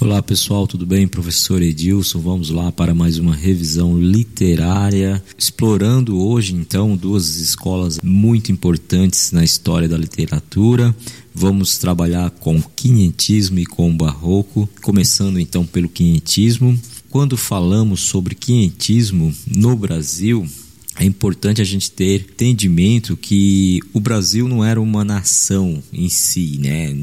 Olá pessoal, tudo bem? Professor Edilson, vamos lá para mais uma revisão literária, explorando hoje então duas escolas muito importantes na história da literatura. Vamos trabalhar com o quinhentismo e com o barroco, começando então pelo quinhentismo. Quando falamos sobre quinhentismo no Brasil, é importante a gente ter entendimento que o Brasil não era uma nação em si, né?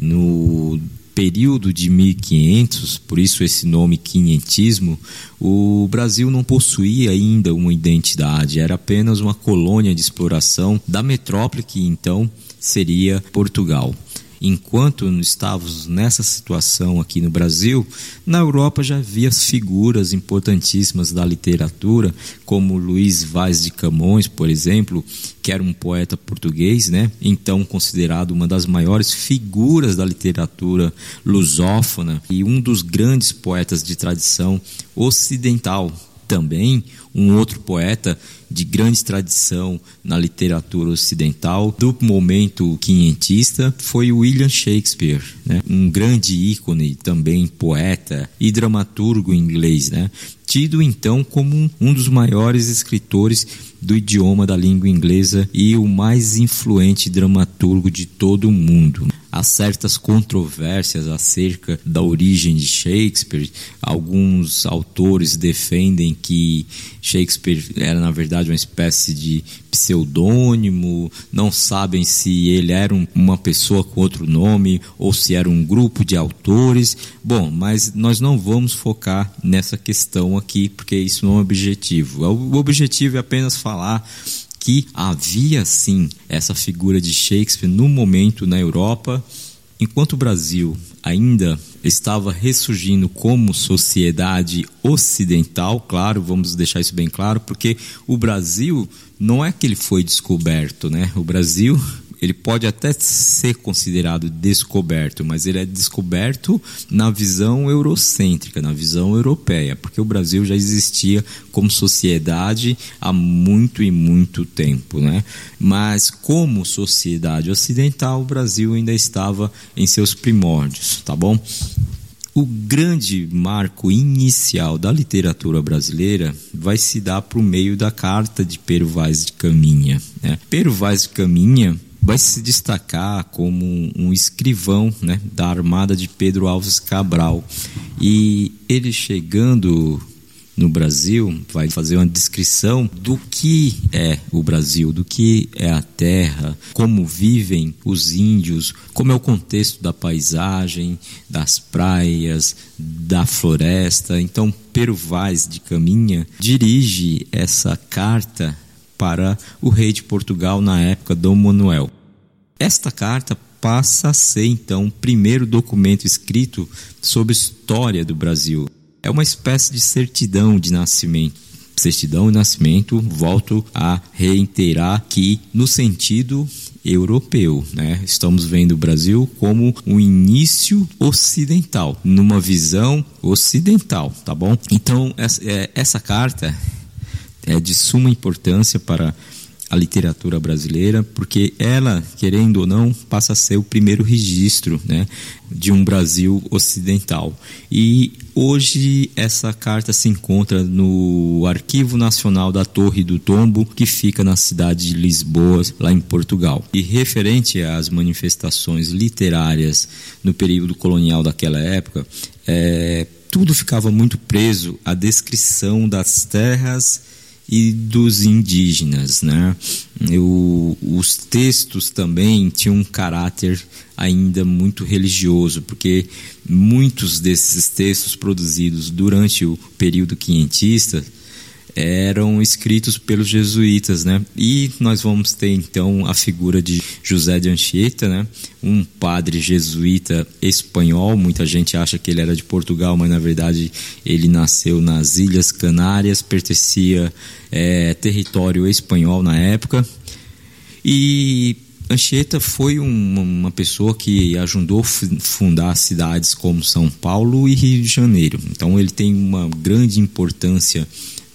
No período de 1500, por isso esse nome quinhentismo, o Brasil não possuía ainda uma identidade, era apenas uma colônia de exploração da metrópole que então seria Portugal. Enquanto estávamos nessa situação aqui no Brasil, na Europa já havia figuras importantíssimas da literatura, como Luís Vaz de Camões, por exemplo, que era um poeta português, né? então considerado uma das maiores figuras da literatura lusófona e um dos grandes poetas de tradição ocidental também um outro poeta de grande tradição na literatura ocidental do momento quinhentista foi William Shakespeare, né? um grande ícone também poeta e dramaturgo inglês, né? tido então como um dos maiores escritores do idioma da língua inglesa e o mais influente dramaturgo de todo o mundo. Há certas controvérsias acerca da origem de Shakespeare. Alguns autores defendem que Shakespeare era, na verdade, uma espécie de pseudônimo, não sabem se ele era um, uma pessoa com outro nome ou se era um grupo de autores. Bom, mas nós não vamos focar nessa questão aqui, porque isso não é objetivo. O objetivo é apenas falar que havia sim essa figura de Shakespeare no momento na Europa, enquanto o Brasil ainda estava ressurgindo como sociedade ocidental, claro, vamos deixar isso bem claro, porque o Brasil não é que ele foi descoberto, né? O Brasil ele pode até ser considerado descoberto, mas ele é descoberto na visão eurocêntrica, na visão europeia, porque o Brasil já existia como sociedade há muito e muito tempo, né? Mas como sociedade ocidental, o Brasil ainda estava em seus primórdios, tá bom? O grande marco inicial da literatura brasileira vai se dar por meio da carta de Pero Vaz de Caminha. Né? Pero Vaz de Caminha vai se destacar como um escrivão né, da armada de Pedro Alves Cabral. E ele chegando no Brasil vai fazer uma descrição do que é o Brasil, do que é a terra, como vivem os índios, como é o contexto da paisagem, das praias, da floresta. Então, Pero Vaz de Caminha dirige essa carta para o rei de Portugal na época, Dom Manuel. Esta carta passa a ser então o primeiro documento escrito sobre história do Brasil. É uma espécie de certidão de nascimento. Certidão de nascimento, volto a reiterar que no sentido europeu, né? Estamos vendo o Brasil como um início ocidental, numa visão ocidental, tá bom? Então essa, é, essa carta é de suma importância para a literatura brasileira, porque ela, querendo ou não, passa a ser o primeiro registro né, de um Brasil ocidental. E hoje essa carta se encontra no Arquivo Nacional da Torre do Tombo, que fica na cidade de Lisboa, lá em Portugal. E referente às manifestações literárias no período colonial daquela época, é, tudo ficava muito preso à descrição das terras e dos indígenas, né? Eu, os textos também tinham um caráter ainda muito religioso, porque muitos desses textos produzidos durante o período quinhentista eram escritos pelos jesuítas, né? E nós vamos ter então a figura de José de Anchieta, né? Um padre jesuíta espanhol. Muita gente acha que ele era de Portugal, mas na verdade ele nasceu nas Ilhas Canárias, pertencia é, território espanhol na época. E Anchieta foi uma, uma, pessoa que ajudou a fundar cidades como São Paulo e Rio de Janeiro. Então ele tem uma grande importância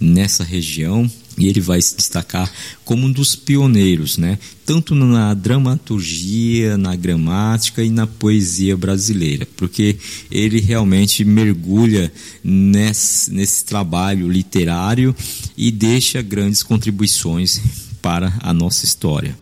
nessa região e ele vai se destacar como um dos pioneiros, né? tanto na dramaturgia, na gramática e na poesia brasileira, porque ele realmente mergulha nesse, nesse trabalho literário e deixa grandes contribuições para a nossa história.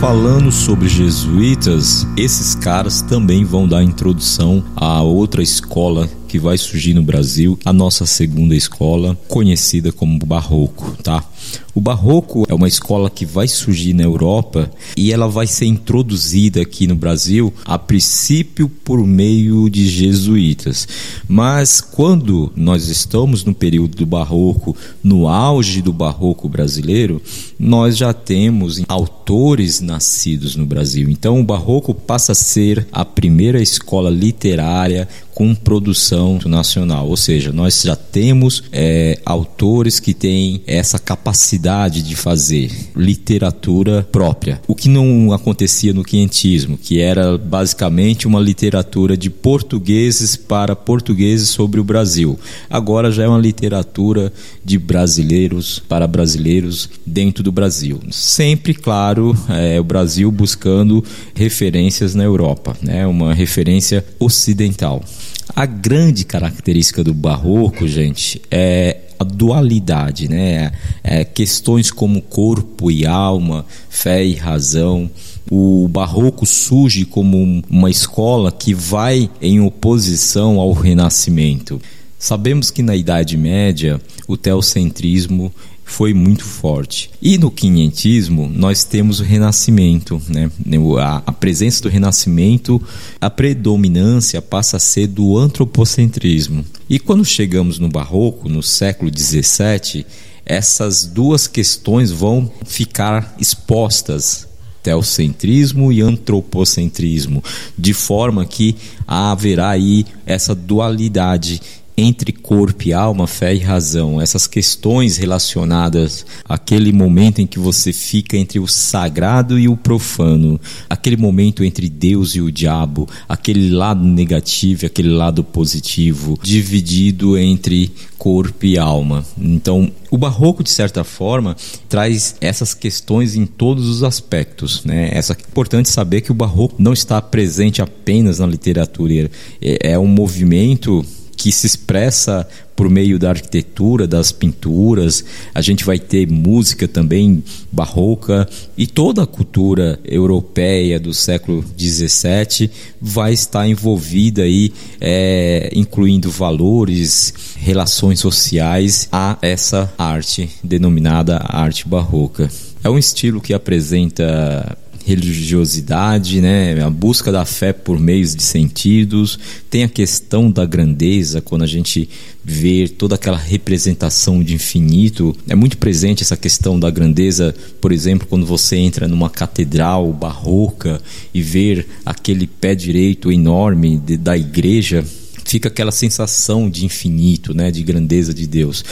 Falando sobre jesuítas, esses caras também vão dar introdução a outra escola que vai surgir no Brasil, a nossa segunda escola, conhecida como Barroco, tá? O Barroco é uma escola que vai surgir na Europa e ela vai ser introduzida aqui no Brasil a princípio por meio de jesuítas. Mas quando nós estamos no período do Barroco, no auge do Barroco brasileiro, nós já temos autores nascidos no Brasil. Então o Barroco passa a ser a primeira escola literária com produção nacional, ou seja, nós já temos é, autores que têm essa capacidade de fazer literatura própria, o que não acontecia no quinhentismo, que era basicamente uma literatura de portugueses para portugueses sobre o Brasil. Agora já é uma literatura de brasileiros para brasileiros dentro do Brasil. Sempre, claro, é, o Brasil buscando referências na Europa, né, uma referência ocidental. A grande característica do barroco, gente, é a dualidade, né? É, questões como corpo e alma, fé e razão. O barroco surge como uma escola que vai em oposição ao renascimento. Sabemos que na Idade Média o teocentrismo foi muito forte. E no quinhentismo nós temos o renascimento, né? a, a presença do renascimento, a predominância passa a ser do antropocentrismo. E quando chegamos no barroco, no século XVII, essas duas questões vão ficar expostas teocentrismo e antropocentrismo, de forma que haverá aí essa dualidade entre corpo e alma, fé e razão, essas questões relacionadas àquele momento em que você fica entre o sagrado e o profano, aquele momento entre Deus e o diabo, aquele lado negativo e aquele lado positivo, dividido entre corpo e alma. Então, o barroco, de certa forma, traz essas questões em todos os aspectos. Né? Essa, é importante saber que o barroco não está presente apenas na literatura, é, é um movimento que se expressa por meio da arquitetura, das pinturas. A gente vai ter música também barroca e toda a cultura europeia do século XVII vai estar envolvida aí, é, incluindo valores, relações sociais a essa arte denominada arte barroca. É um estilo que apresenta religiosidade, né? a busca da fé por meios de sentidos, tem a questão da grandeza, quando a gente vê toda aquela representação de infinito. É muito presente essa questão da grandeza, por exemplo, quando você entra numa catedral barroca e ver aquele pé direito enorme de, da igreja fica aquela sensação de infinito, né, de grandeza de Deus.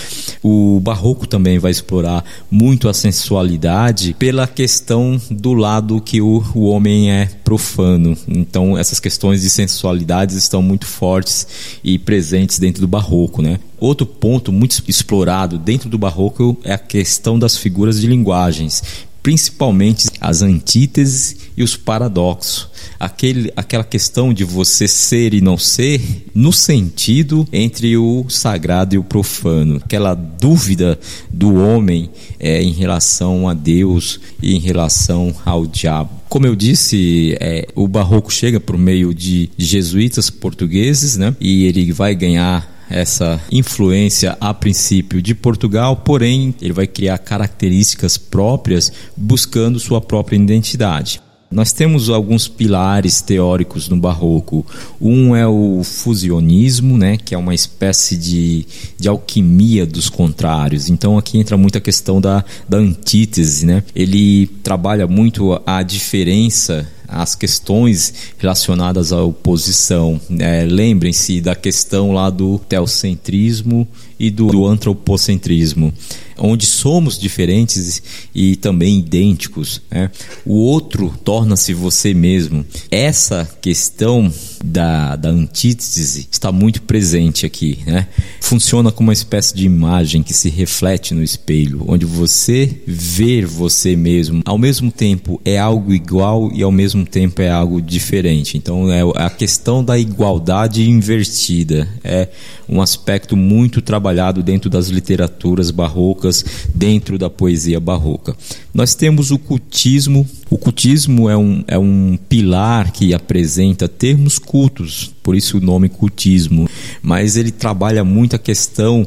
O barroco também vai explorar muito a sensualidade pela questão do lado que o, o homem é profano. Então essas questões de sensualidade estão muito fortes e presentes dentro do barroco, né? Outro ponto muito explorado dentro do barroco é a questão das figuras de linguagens, principalmente as antíteses e os paradoxos aquele, aquela questão de você ser e não ser no sentido entre o sagrado e o profano, aquela dúvida do homem é, em relação a Deus e em relação ao diabo. Como eu disse, é, o barroco chega por meio de jesuítas portugueses, né? E ele vai ganhar essa influência a princípio de Portugal, porém ele vai criar características próprias buscando sua própria identidade. Nós temos alguns pilares teóricos no barroco. Um é o fusionismo, né, que é uma espécie de, de alquimia dos contrários. Então aqui entra muito a questão da, da antítese. Né? Ele trabalha muito a diferença as questões relacionadas à oposição. É, Lembrem-se da questão lá do teocentrismo e do, do antropocentrismo onde somos diferentes e também idênticos. Né? O outro torna-se você mesmo. Essa questão da, da antítese está muito presente aqui. Né? Funciona como uma espécie de imagem que se reflete no espelho, onde você ver você mesmo, ao mesmo tempo é algo igual e ao mesmo tempo é algo diferente. Então é a questão da igualdade invertida. É um aspecto muito trabalhado dentro das literaturas barrocas, dentro da poesia barroca. Nós temos o cultismo. O cultismo é um, é um pilar que apresenta termos cultos, por isso o nome cultismo, mas ele trabalha muito a questão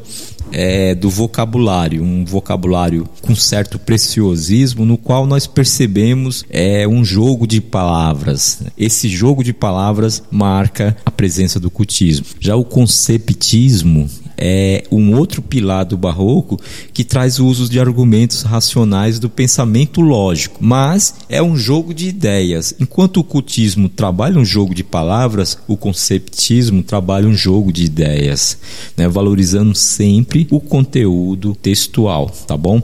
é, do vocabulário, um vocabulário com certo preciosismo, no qual nós percebemos é, um jogo de palavras. Esse jogo de palavras marca a presença do cultismo. Já o conceptismo é um outro pilar do barroco que traz o uso de argumentos racionais do pensamento lógico, mas é um jogo de ideias. Enquanto o cultismo trabalha um jogo de palavras, o conceptismo trabalha um jogo de ideias, né? valorizando sempre o conteúdo textual, tá bom?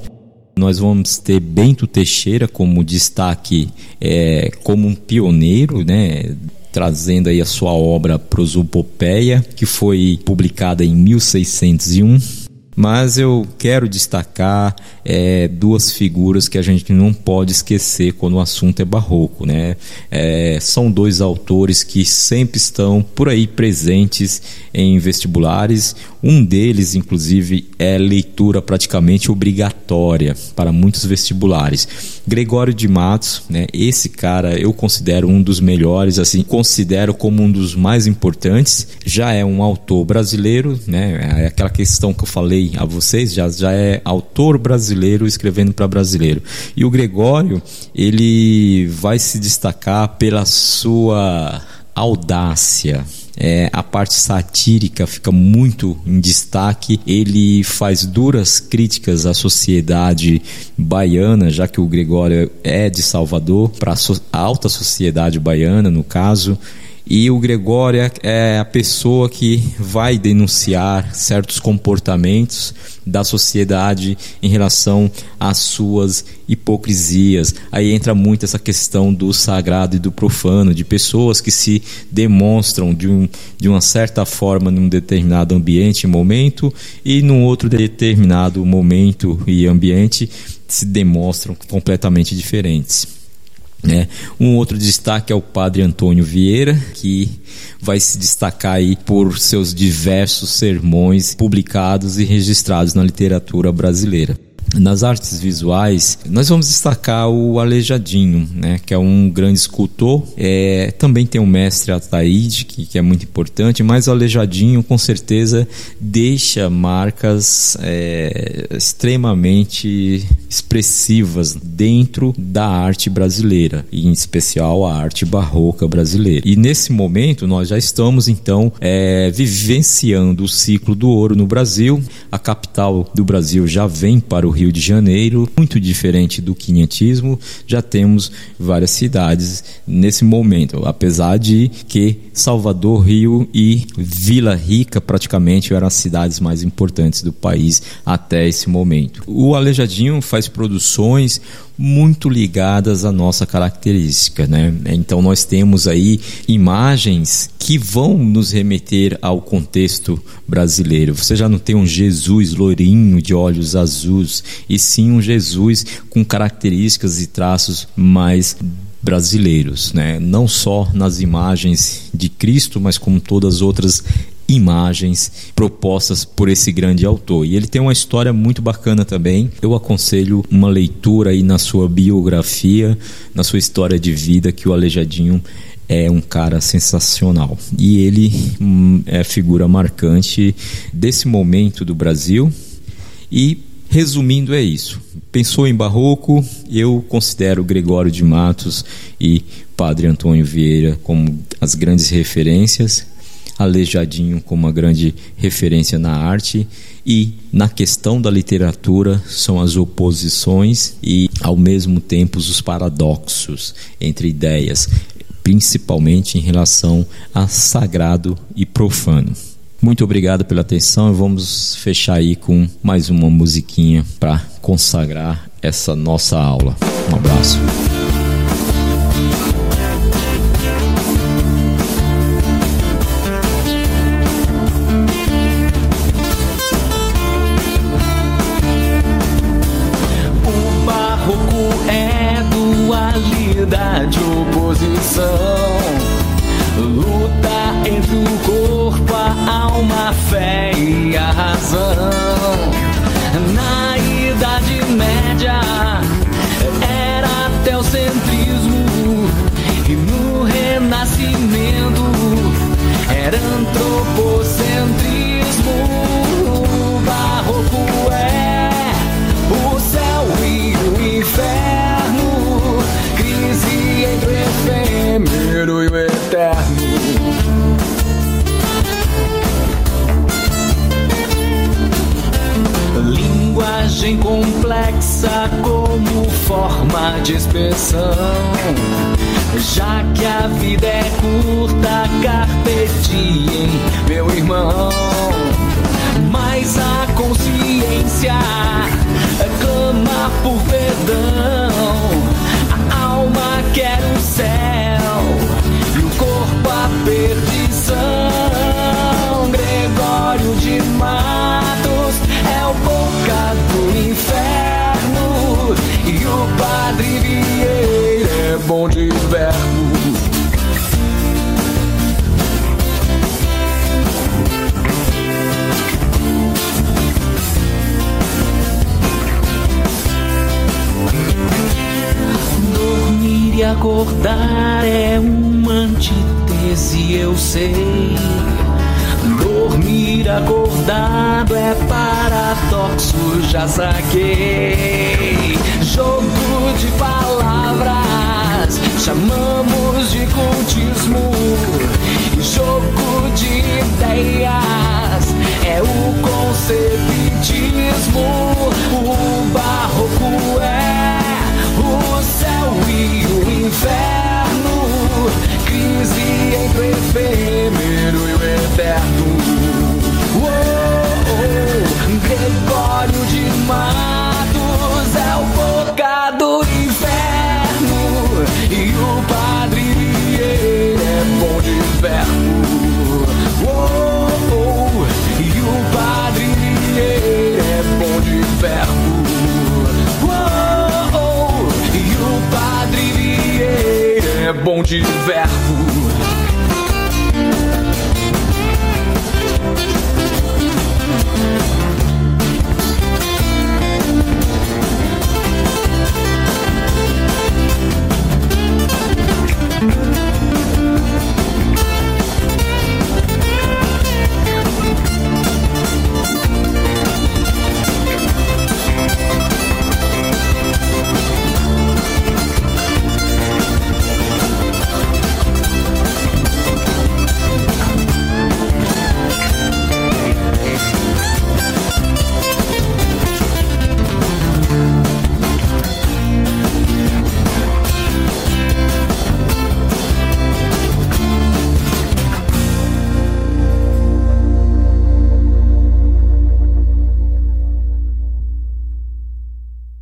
nós vamos ter Bento Teixeira como destaque é, como um pioneiro né, trazendo aí a sua obra Prosopopeia, que foi publicada em 1601. Mas eu quero destacar é, duas figuras que a gente não pode esquecer quando o assunto é barroco. Né? É, são dois autores que sempre estão por aí presentes em vestibulares. Um deles, inclusive, é leitura praticamente obrigatória para muitos vestibulares. Gregório de Matos, né? esse cara eu considero um dos melhores, assim, considero como um dos mais importantes. Já é um autor brasileiro, né? É aquela questão que eu falei a vocês, já, já é autor brasileiro escrevendo para brasileiro. E o Gregório, ele vai se destacar pela sua audácia, é, a parte satírica fica muito em destaque. Ele faz duras críticas à sociedade baiana, já que o Gregório é de Salvador, para a alta sociedade baiana, no caso. E o Gregório é, a pessoa que vai denunciar certos comportamentos da sociedade em relação às suas hipocrisias. Aí entra muito essa questão do sagrado e do profano, de pessoas que se demonstram de, um, de uma certa forma num determinado ambiente e momento e num outro determinado momento e ambiente se demonstram completamente diferentes. Né? Um outro destaque é o padre Antônio Vieira, que vai se destacar aí por seus diversos sermões publicados e registrados na literatura brasileira. Nas artes visuais, nós vamos destacar o Aleijadinho, né, que é um grande escultor. É, também tem o mestre Ataíde, que, que, é muito importante, mas o Aleijadinho com certeza deixa marcas é, extremamente expressivas dentro da arte brasileira, e em especial a arte barroca brasileira. E nesse momento nós já estamos então é, vivenciando o ciclo do ouro no Brasil. A capital do Brasil já vem para o Rio de Janeiro, muito diferente do quinhentismo, já temos várias cidades nesse momento, apesar de que Salvador, Rio e Vila Rica praticamente eram as cidades mais importantes do país até esse momento. O Alejadinho faz produções muito ligadas à nossa característica, né? Então nós temos aí imagens que vão nos remeter ao contexto brasileiro. Você já não tem um Jesus lourinho de olhos azuis, e sim um Jesus com características e traços mais brasileiros, né? Não só nas imagens de Cristo, mas como todas as outras imagens propostas por esse grande autor. E ele tem uma história muito bacana também. Eu aconselho uma leitura aí na sua biografia, na sua história de vida, que o Aleijadinho é um cara sensacional. E ele hum, é figura marcante desse momento do Brasil. E resumindo, é isso. Pensou em barroco, eu considero Gregório de Matos e Padre Antônio Vieira como as grandes referências. Aleijadinho como uma grande referência na arte e na questão da literatura são as oposições e ao mesmo tempo os paradoxos entre ideias, principalmente em relação a sagrado e profano. Muito obrigado pela atenção e vamos fechar aí com mais uma musiquinha para consagrar essa nossa aula. Um abraço. teocentrismo e no renascimento era antropocentrismo. O barroco é o céu e o inferno, crise entre o efêmero e o eterno. Linguagem complexa de expressão. Já que a vida é curta, carpe diem, meu irmão. Acordar é uma antítese, eu sei. Dormir acordado é paradoxo, já saquei. Jogo de palavras chamamos de cultismo e jogo de ideias é o concebitismo. O barroco é o céu inferno, crise entre o efêmero e o eterno. Oh, oh, Gregório de Matos é o bocado bom de verbo.